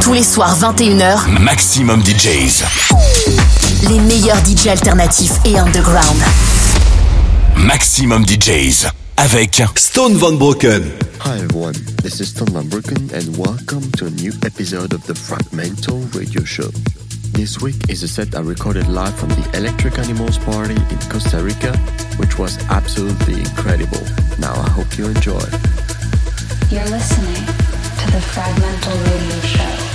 Tous les soirs 21h, Maximum DJs. les meilleurs DJ alternatifs et underground. Maximum DJs. Avec Stone Van Broken. Hi everyone, this is Stone Van Broken and welcome to a new episode of the Fragmental Radio Show. This week is a set I recorded live from the Electric Animals party in Costa Rica, which was absolutely incredible. Now I hope you enjoy. You're listening to the Fragmental Radio Show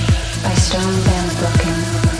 by Stone Van Broken.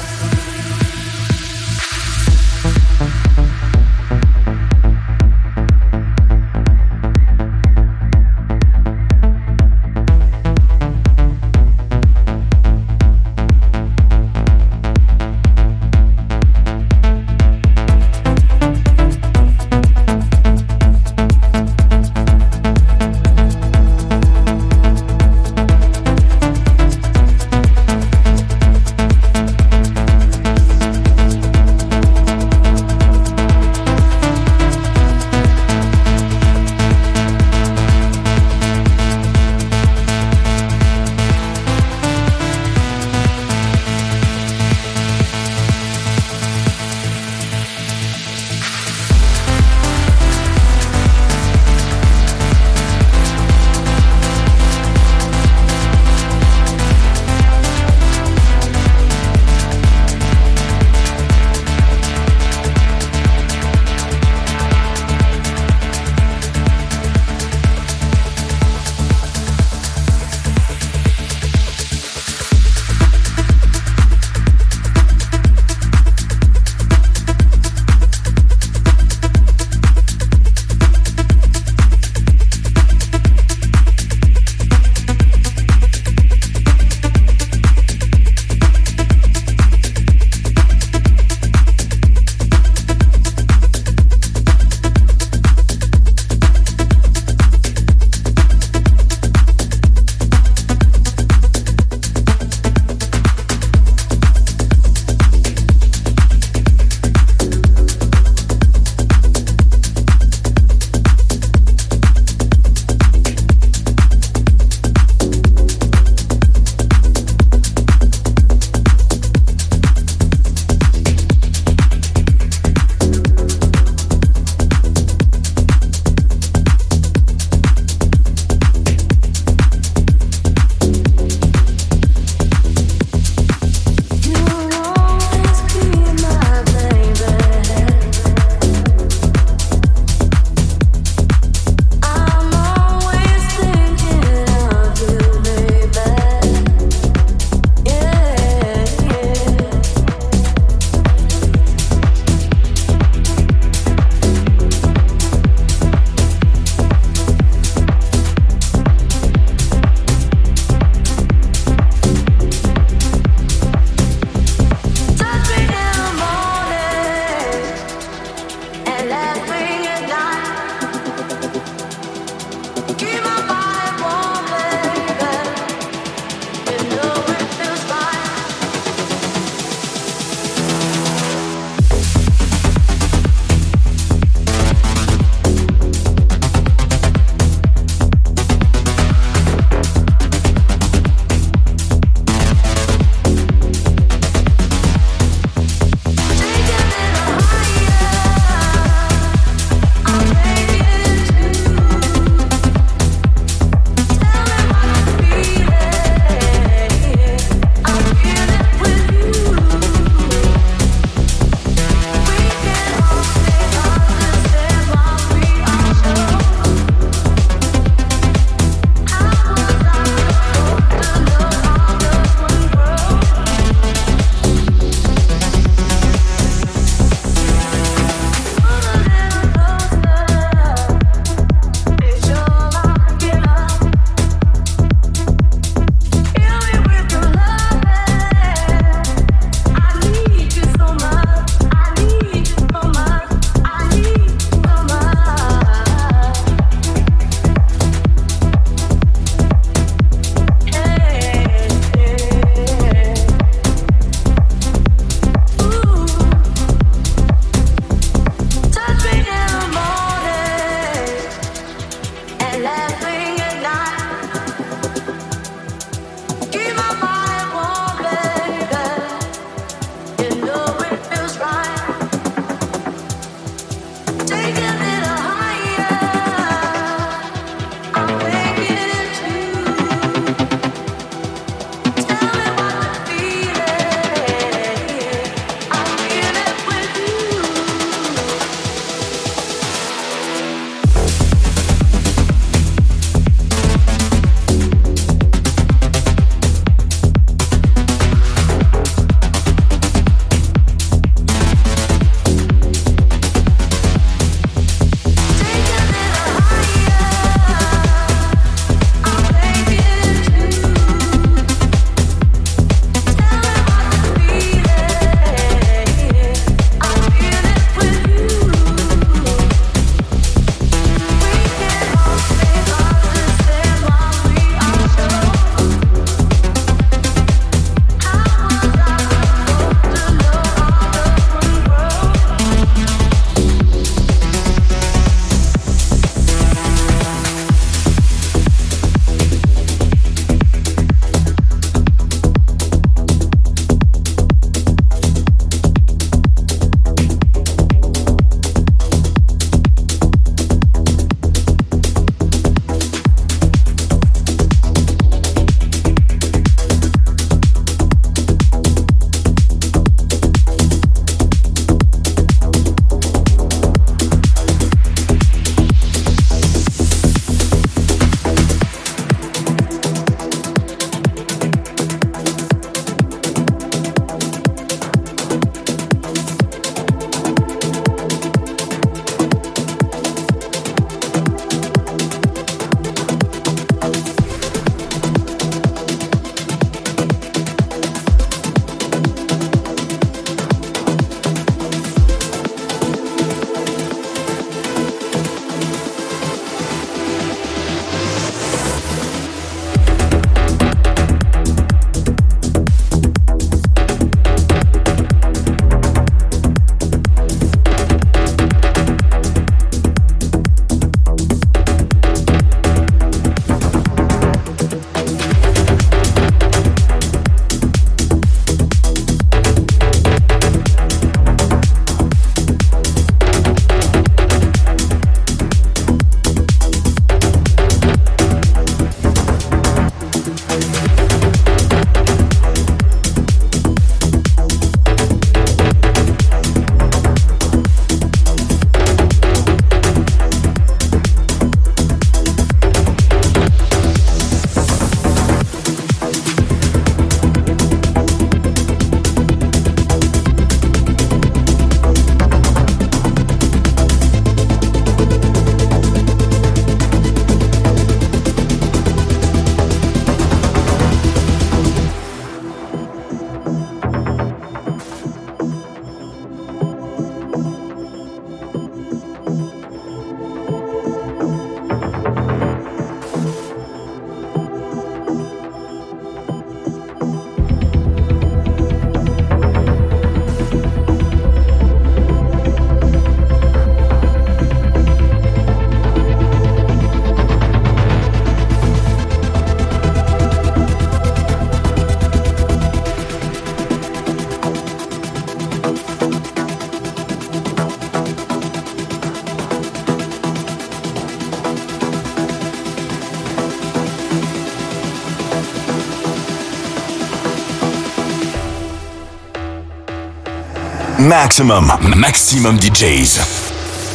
Maximum, maximum DJs.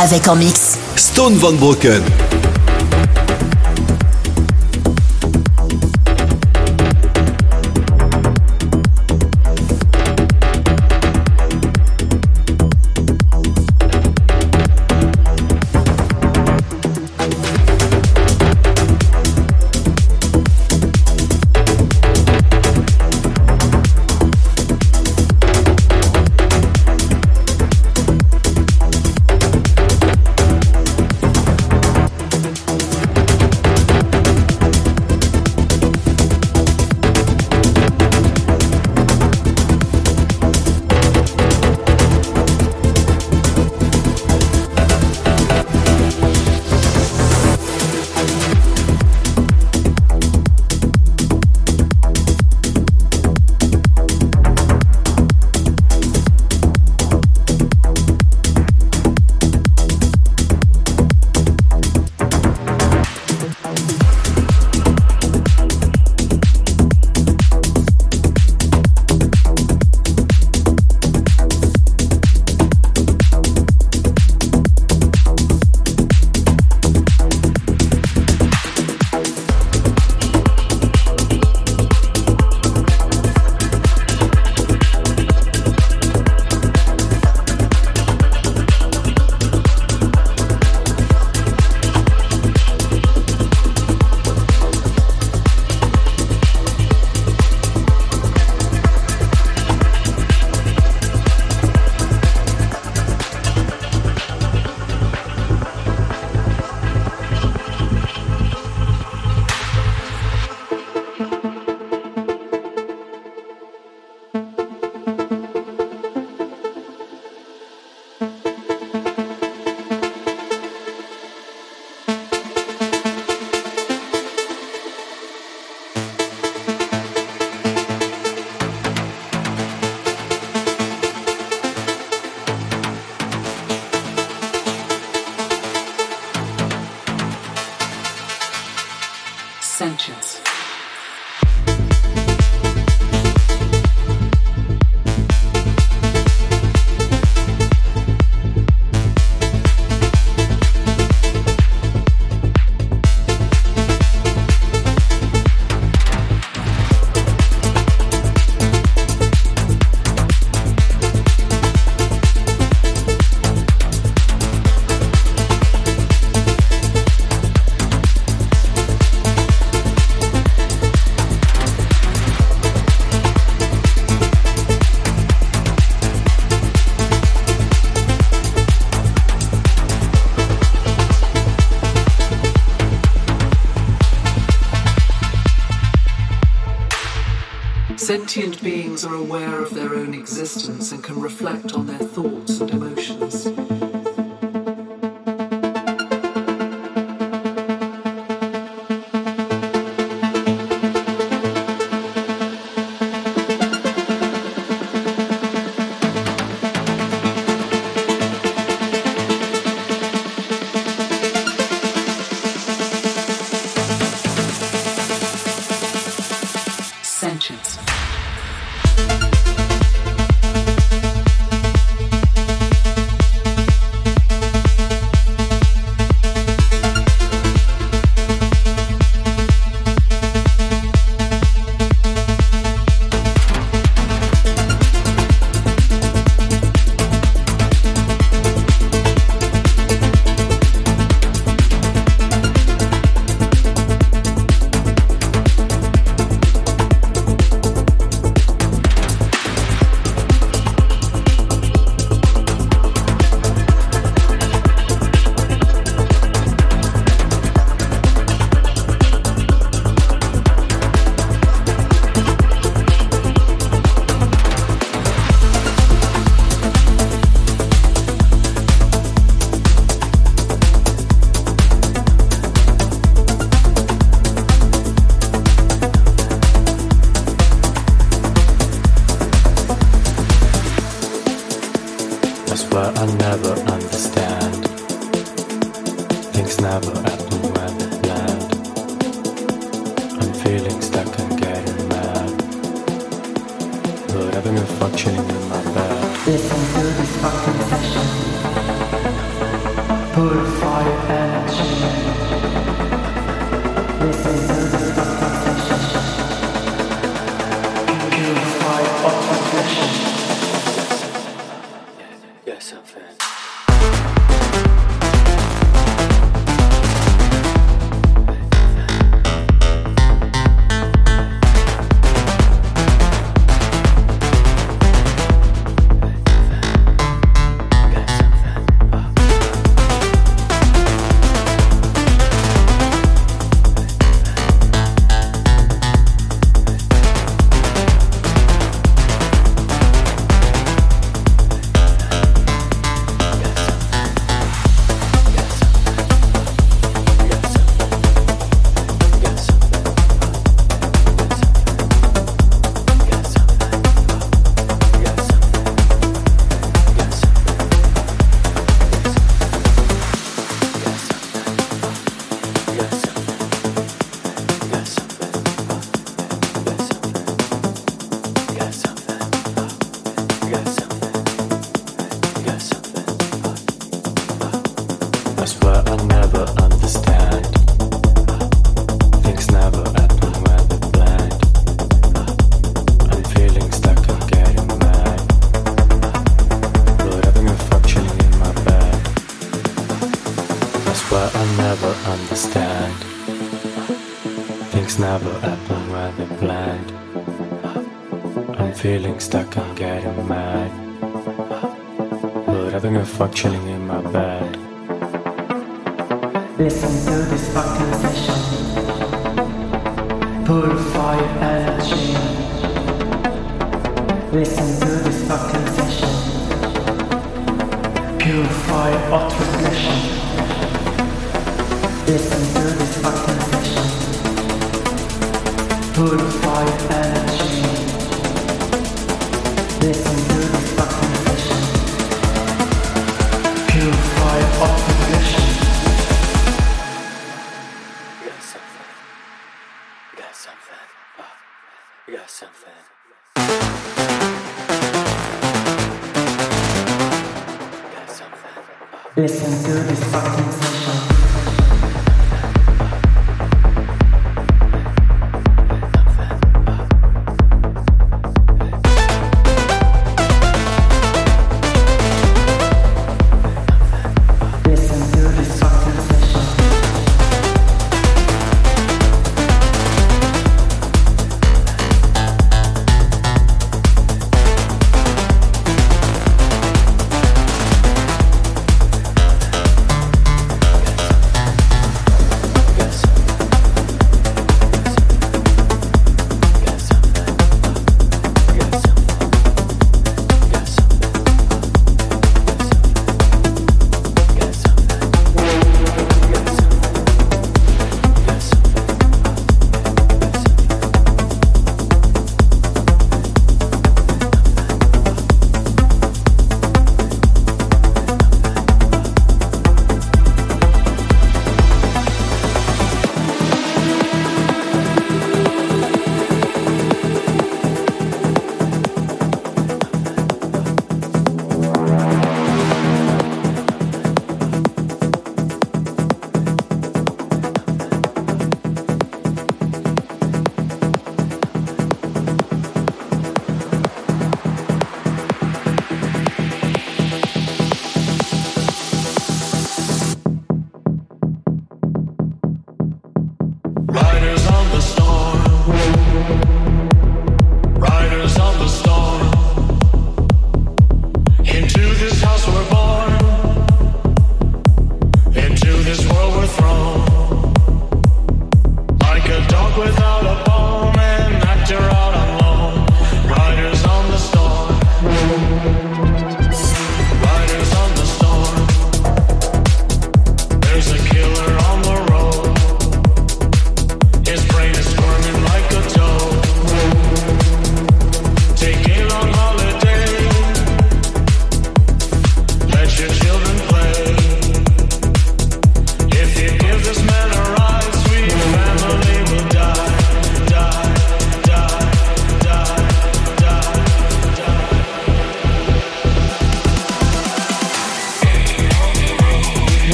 Avec en mix. Stone Van Broken. Sentient beings are aware of their own existence and can reflect on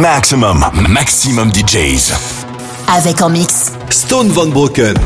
Maximum, maximum DJs. Avec en mix. Stone Van Broken.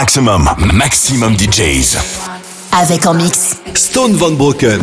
Maximum, maximum DJs. Avec en mix. Stone Van Broken.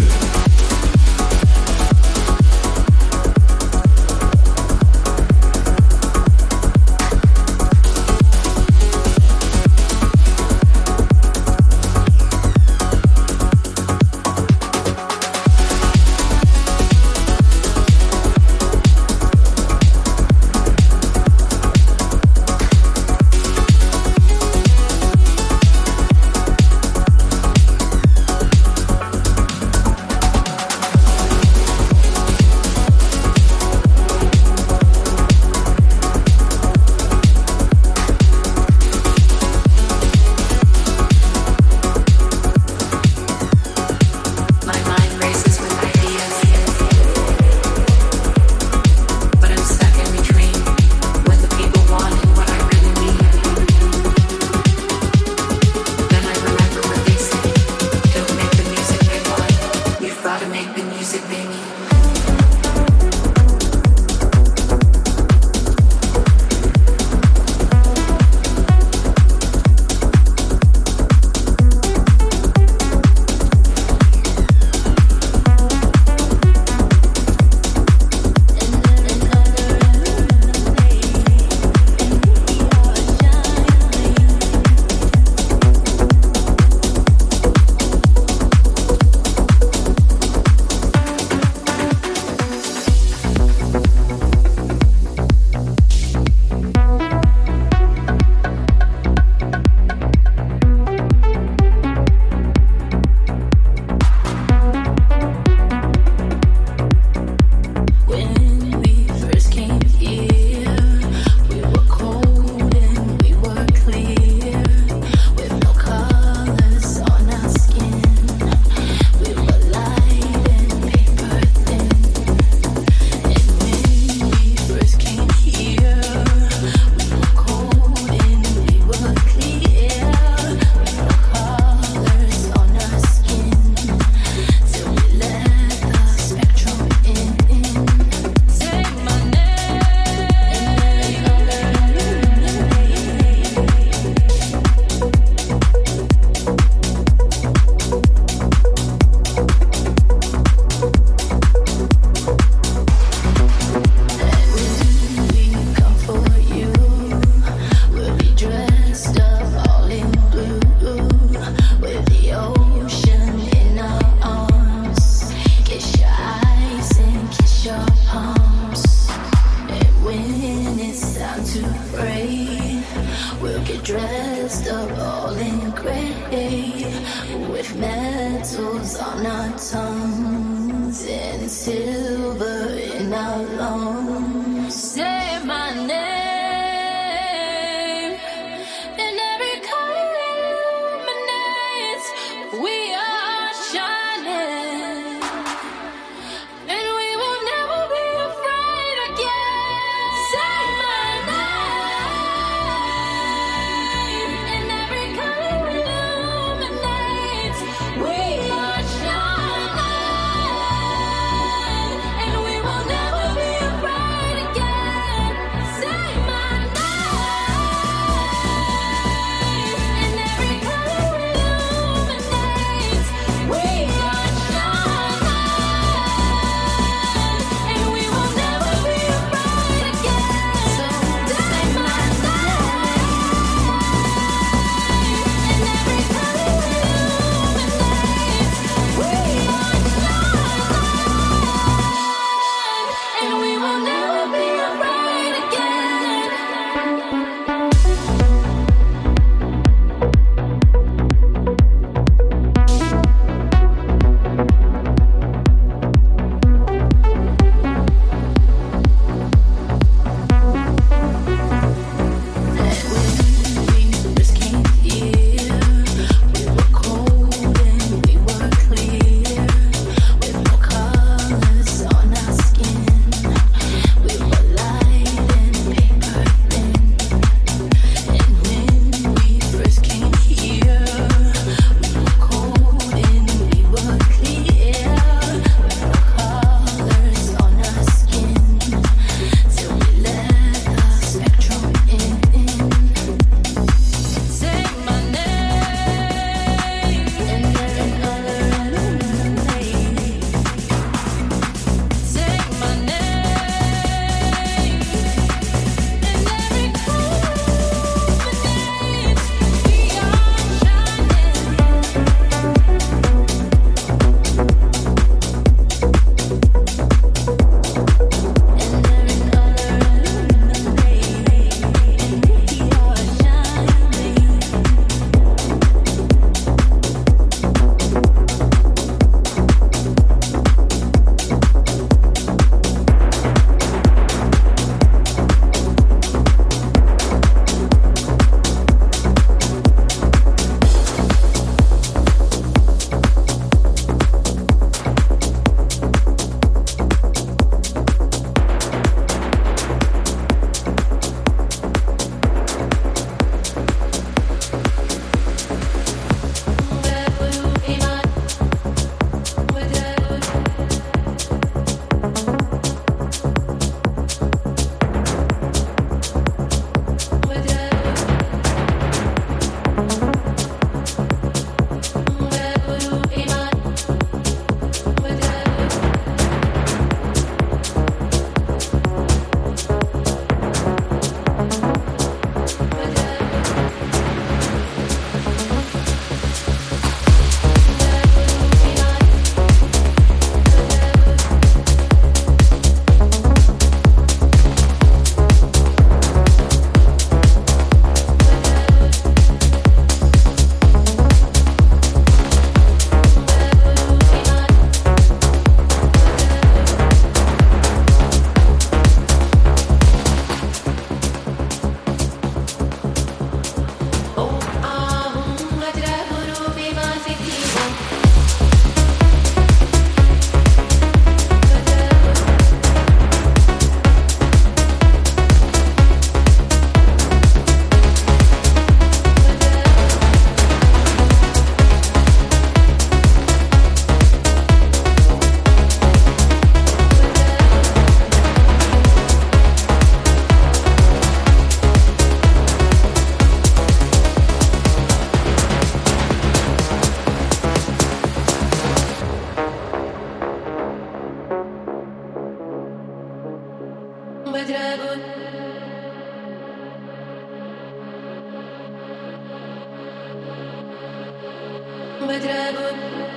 وتراب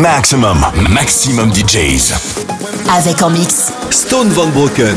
Maximum, maximum DJs. Avec en mix. Stone Van Broken.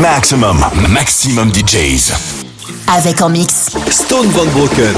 Maximum, maximum DJs. Avec en mix. Stone Van Broken.